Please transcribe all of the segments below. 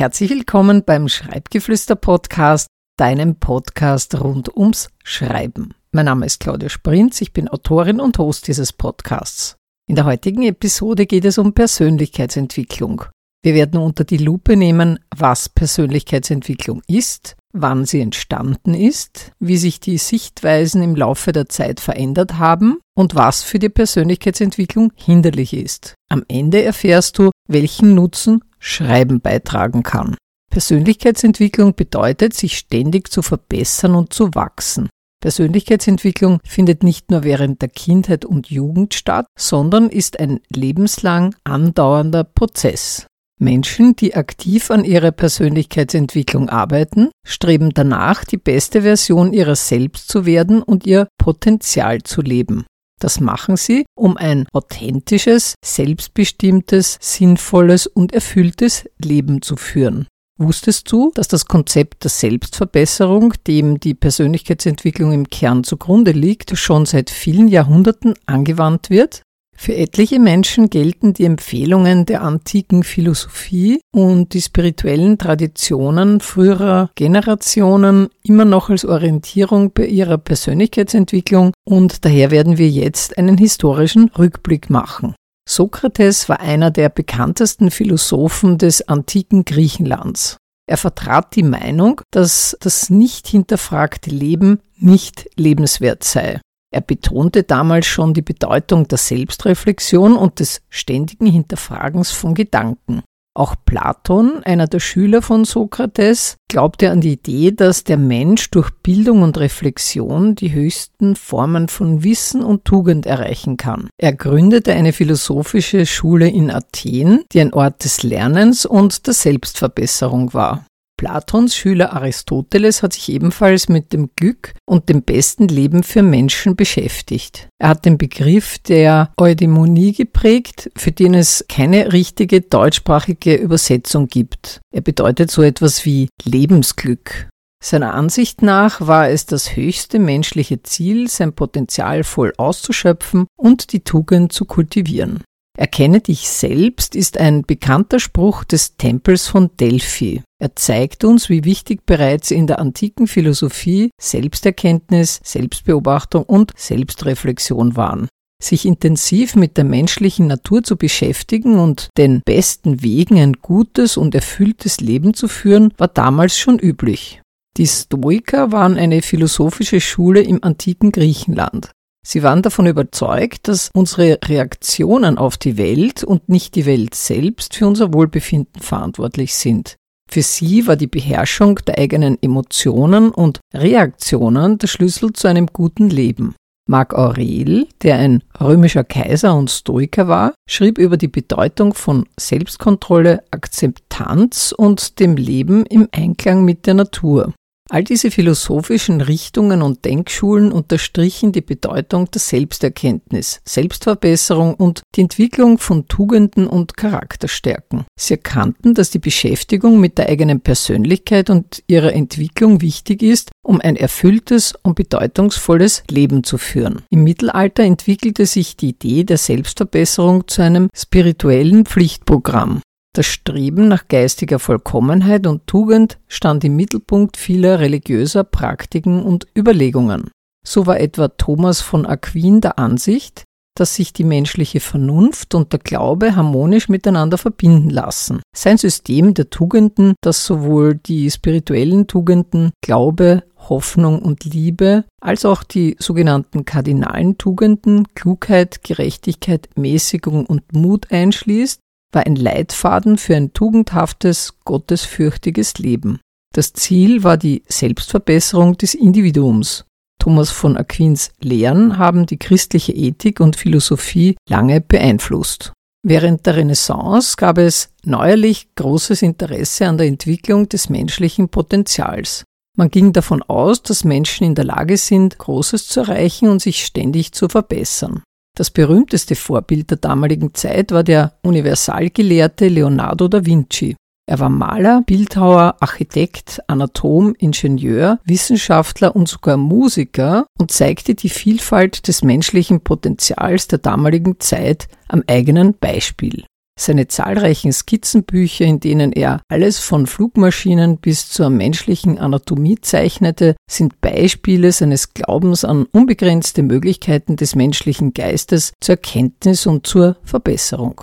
Herzlich willkommen beim Schreibgeflüster Podcast, deinem Podcast rund ums Schreiben. Mein Name ist Claudia Sprinz, ich bin Autorin und Host dieses Podcasts. In der heutigen Episode geht es um Persönlichkeitsentwicklung. Wir werden unter die Lupe nehmen, was Persönlichkeitsentwicklung ist, wann sie entstanden ist, wie sich die Sichtweisen im Laufe der Zeit verändert haben und was für die Persönlichkeitsentwicklung hinderlich ist. Am Ende erfährst du, welchen Nutzen Schreiben beitragen kann. Persönlichkeitsentwicklung bedeutet, sich ständig zu verbessern und zu wachsen. Persönlichkeitsentwicklung findet nicht nur während der Kindheit und Jugend statt, sondern ist ein lebenslang andauernder Prozess. Menschen, die aktiv an ihrer Persönlichkeitsentwicklung arbeiten, streben danach, die beste Version ihrer selbst zu werden und ihr Potenzial zu leben. Das machen sie, um ein authentisches, selbstbestimmtes, sinnvolles und erfülltes Leben zu führen. Wusstest du, dass das Konzept der Selbstverbesserung, dem die Persönlichkeitsentwicklung im Kern zugrunde liegt, schon seit vielen Jahrhunderten angewandt wird? Für etliche Menschen gelten die Empfehlungen der antiken Philosophie und die spirituellen Traditionen früherer Generationen immer noch als Orientierung bei ihrer Persönlichkeitsentwicklung und daher werden wir jetzt einen historischen Rückblick machen. Sokrates war einer der bekanntesten Philosophen des antiken Griechenlands. Er vertrat die Meinung, dass das nicht hinterfragte Leben nicht lebenswert sei. Er betonte damals schon die Bedeutung der Selbstreflexion und des ständigen Hinterfragens von Gedanken. Auch Platon, einer der Schüler von Sokrates, glaubte an die Idee, dass der Mensch durch Bildung und Reflexion die höchsten Formen von Wissen und Tugend erreichen kann. Er gründete eine philosophische Schule in Athen, die ein Ort des Lernens und der Selbstverbesserung war. Platons Schüler Aristoteles hat sich ebenfalls mit dem Glück und dem besten Leben für Menschen beschäftigt. Er hat den Begriff der Eudämonie geprägt, für den es keine richtige deutschsprachige Übersetzung gibt. Er bedeutet so etwas wie Lebensglück. Seiner Ansicht nach war es das höchste menschliche Ziel, sein Potenzial voll auszuschöpfen und die Tugend zu kultivieren. Erkenne dich selbst ist ein bekannter Spruch des Tempels von Delphi. Er zeigt uns, wie wichtig bereits in der antiken Philosophie Selbsterkenntnis, Selbstbeobachtung und Selbstreflexion waren. Sich intensiv mit der menschlichen Natur zu beschäftigen und den besten Wegen ein gutes und erfülltes Leben zu führen, war damals schon üblich. Die Stoiker waren eine philosophische Schule im antiken Griechenland. Sie waren davon überzeugt, dass unsere Reaktionen auf die Welt und nicht die Welt selbst für unser Wohlbefinden verantwortlich sind. Für sie war die Beherrschung der eigenen Emotionen und Reaktionen der Schlüssel zu einem guten Leben. Marc Aurel, der ein römischer Kaiser und Stoiker war, schrieb über die Bedeutung von Selbstkontrolle, Akzeptanz und dem Leben im Einklang mit der Natur. All diese philosophischen Richtungen und Denkschulen unterstrichen die Bedeutung der Selbsterkenntnis, Selbstverbesserung und die Entwicklung von Tugenden und Charakterstärken. Sie erkannten, dass die Beschäftigung mit der eigenen Persönlichkeit und ihrer Entwicklung wichtig ist, um ein erfülltes und bedeutungsvolles Leben zu führen. Im Mittelalter entwickelte sich die Idee der Selbstverbesserung zu einem spirituellen Pflichtprogramm. Das Streben nach geistiger Vollkommenheit und Tugend stand im Mittelpunkt vieler religiöser Praktiken und Überlegungen. So war etwa Thomas von Aquin der Ansicht, dass sich die menschliche Vernunft und der Glaube harmonisch miteinander verbinden lassen. Sein System der Tugenden, das sowohl die spirituellen Tugenden Glaube, Hoffnung und Liebe, als auch die sogenannten kardinalen Tugenden Klugheit, Gerechtigkeit, Mäßigung und Mut einschließt, war ein Leitfaden für ein tugendhaftes, gottesfürchtiges Leben. Das Ziel war die Selbstverbesserung des Individuums. Thomas von Aquins Lehren haben die christliche Ethik und Philosophie lange beeinflusst. Während der Renaissance gab es neuerlich großes Interesse an der Entwicklung des menschlichen Potenzials. Man ging davon aus, dass Menschen in der Lage sind, Großes zu erreichen und sich ständig zu verbessern. Das berühmteste Vorbild der damaligen Zeit war der Universalgelehrte Leonardo da Vinci. Er war Maler, Bildhauer, Architekt, Anatom, Ingenieur, Wissenschaftler und sogar Musiker und zeigte die Vielfalt des menschlichen Potenzials der damaligen Zeit am eigenen Beispiel. Seine zahlreichen Skizzenbücher, in denen er alles von Flugmaschinen bis zur menschlichen Anatomie zeichnete, sind Beispiele seines Glaubens an unbegrenzte Möglichkeiten des menschlichen Geistes zur Erkenntnis und zur Verbesserung.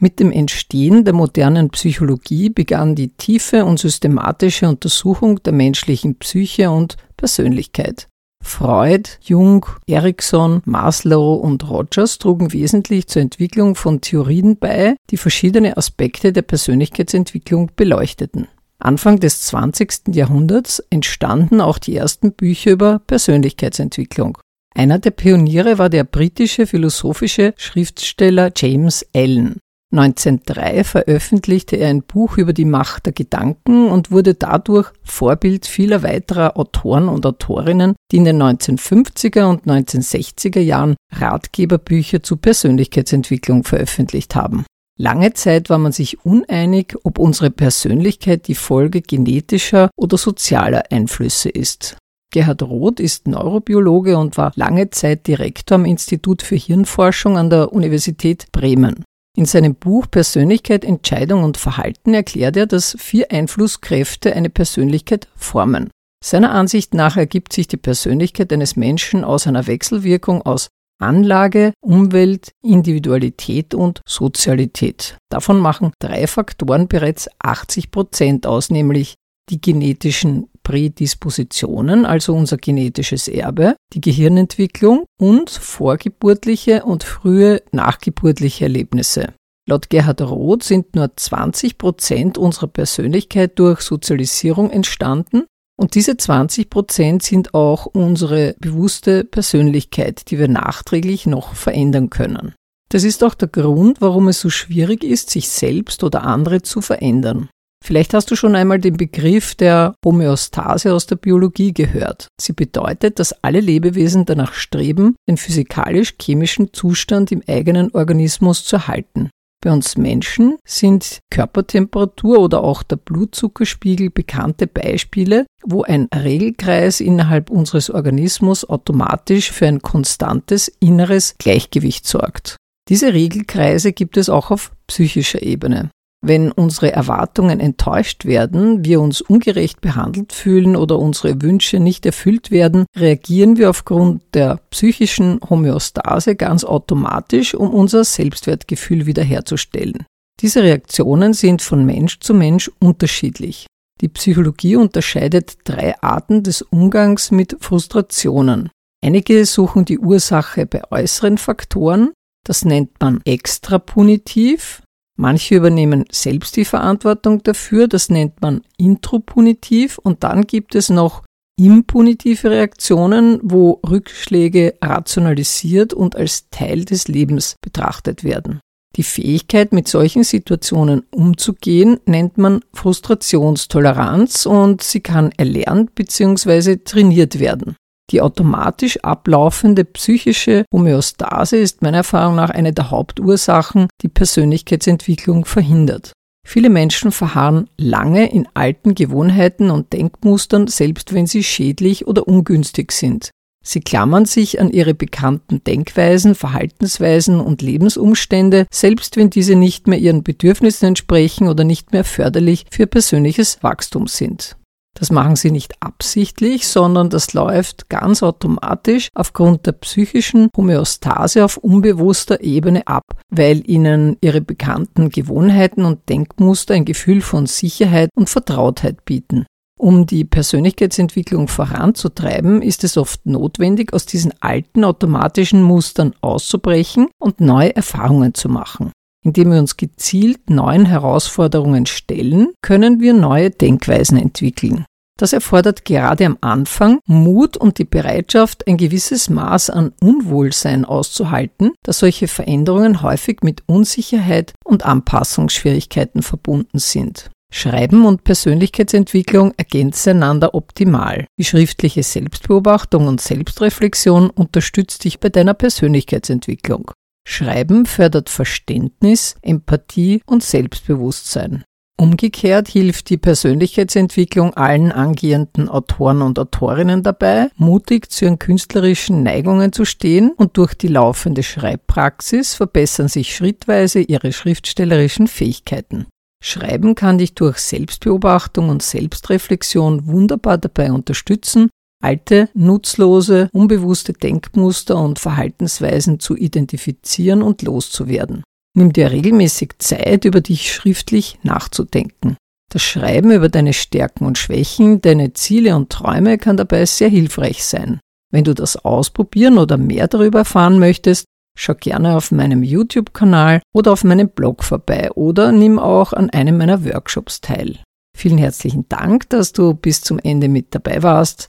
Mit dem Entstehen der modernen Psychologie begann die tiefe und systematische Untersuchung der menschlichen Psyche und Persönlichkeit. Freud, Jung, Erikson, Maslow und Rogers trugen wesentlich zur Entwicklung von Theorien bei, die verschiedene Aspekte der Persönlichkeitsentwicklung beleuchteten. Anfang des 20. Jahrhunderts entstanden auch die ersten Bücher über Persönlichkeitsentwicklung. Einer der Pioniere war der britische philosophische Schriftsteller James Allen. 1903 veröffentlichte er ein Buch über die Macht der Gedanken und wurde dadurch Vorbild vieler weiterer Autoren und Autorinnen, die in den 1950er und 1960er Jahren Ratgeberbücher zu Persönlichkeitsentwicklung veröffentlicht haben. Lange Zeit war man sich uneinig, ob unsere Persönlichkeit die Folge genetischer oder sozialer Einflüsse ist. Gerhard Roth ist Neurobiologe und war lange Zeit Direktor am Institut für Hirnforschung an der Universität Bremen. In seinem Buch Persönlichkeit, Entscheidung und Verhalten erklärt er, dass vier Einflusskräfte eine Persönlichkeit formen. Seiner Ansicht nach ergibt sich die Persönlichkeit eines Menschen aus einer Wechselwirkung aus Anlage, Umwelt, Individualität und Sozialität. Davon machen drei Faktoren bereits 80 Prozent aus, nämlich die genetischen Prädispositionen, also unser genetisches Erbe, die Gehirnentwicklung und vorgeburtliche und frühe nachgeburtliche Erlebnisse. Laut Gerhard Roth sind nur 20 Prozent unserer Persönlichkeit durch Sozialisierung entstanden und diese 20 Prozent sind auch unsere bewusste Persönlichkeit, die wir nachträglich noch verändern können. Das ist auch der Grund, warum es so schwierig ist, sich selbst oder andere zu verändern. Vielleicht hast du schon einmal den Begriff der Homöostase aus der Biologie gehört. Sie bedeutet, dass alle Lebewesen danach streben, den physikalisch-chemischen Zustand im eigenen Organismus zu erhalten. Bei uns Menschen sind Körpertemperatur oder auch der Blutzuckerspiegel bekannte Beispiele, wo ein Regelkreis innerhalb unseres Organismus automatisch für ein konstantes inneres Gleichgewicht sorgt. Diese Regelkreise gibt es auch auf psychischer Ebene. Wenn unsere Erwartungen enttäuscht werden, wir uns ungerecht behandelt fühlen oder unsere Wünsche nicht erfüllt werden, reagieren wir aufgrund der psychischen Homöostase ganz automatisch, um unser Selbstwertgefühl wiederherzustellen. Diese Reaktionen sind von Mensch zu Mensch unterschiedlich. Die Psychologie unterscheidet drei Arten des Umgangs mit Frustrationen. Einige suchen die Ursache bei äußeren Faktoren, das nennt man extrapunitiv, Manche übernehmen selbst die Verantwortung dafür, das nennt man intropunitiv und dann gibt es noch impunitive Reaktionen, wo Rückschläge rationalisiert und als Teil des Lebens betrachtet werden. Die Fähigkeit, mit solchen Situationen umzugehen, nennt man Frustrationstoleranz und sie kann erlernt bzw. trainiert werden. Die automatisch ablaufende psychische Homöostase ist meiner Erfahrung nach eine der Hauptursachen, die Persönlichkeitsentwicklung verhindert. Viele Menschen verharren lange in alten Gewohnheiten und Denkmustern, selbst wenn sie schädlich oder ungünstig sind. Sie klammern sich an ihre bekannten Denkweisen, Verhaltensweisen und Lebensumstände, selbst wenn diese nicht mehr ihren Bedürfnissen entsprechen oder nicht mehr förderlich für persönliches Wachstum sind. Das machen sie nicht absichtlich, sondern das läuft ganz automatisch aufgrund der psychischen Homöostase auf unbewusster Ebene ab, weil ihnen ihre bekannten Gewohnheiten und Denkmuster ein Gefühl von Sicherheit und Vertrautheit bieten. Um die Persönlichkeitsentwicklung voranzutreiben, ist es oft notwendig, aus diesen alten automatischen Mustern auszubrechen und neue Erfahrungen zu machen. Indem wir uns gezielt neuen Herausforderungen stellen, können wir neue Denkweisen entwickeln. Das erfordert gerade am Anfang Mut und die Bereitschaft, ein gewisses Maß an Unwohlsein auszuhalten, da solche Veränderungen häufig mit Unsicherheit und Anpassungsschwierigkeiten verbunden sind. Schreiben und Persönlichkeitsentwicklung ergänzen einander optimal. Die schriftliche Selbstbeobachtung und Selbstreflexion unterstützt dich bei deiner Persönlichkeitsentwicklung. Schreiben fördert Verständnis, Empathie und Selbstbewusstsein. Umgekehrt hilft die Persönlichkeitsentwicklung allen angehenden Autoren und Autorinnen dabei, mutig zu ihren künstlerischen Neigungen zu stehen und durch die laufende Schreibpraxis verbessern sich schrittweise ihre schriftstellerischen Fähigkeiten. Schreiben kann dich durch Selbstbeobachtung und Selbstreflexion wunderbar dabei unterstützen, alte, nutzlose, unbewusste Denkmuster und Verhaltensweisen zu identifizieren und loszuwerden. Nimm dir regelmäßig Zeit, über dich schriftlich nachzudenken. Das Schreiben über deine Stärken und Schwächen, deine Ziele und Träume kann dabei sehr hilfreich sein. Wenn du das ausprobieren oder mehr darüber erfahren möchtest, schau gerne auf meinem YouTube-Kanal oder auf meinem Blog vorbei oder nimm auch an einem meiner Workshops teil. Vielen herzlichen Dank, dass du bis zum Ende mit dabei warst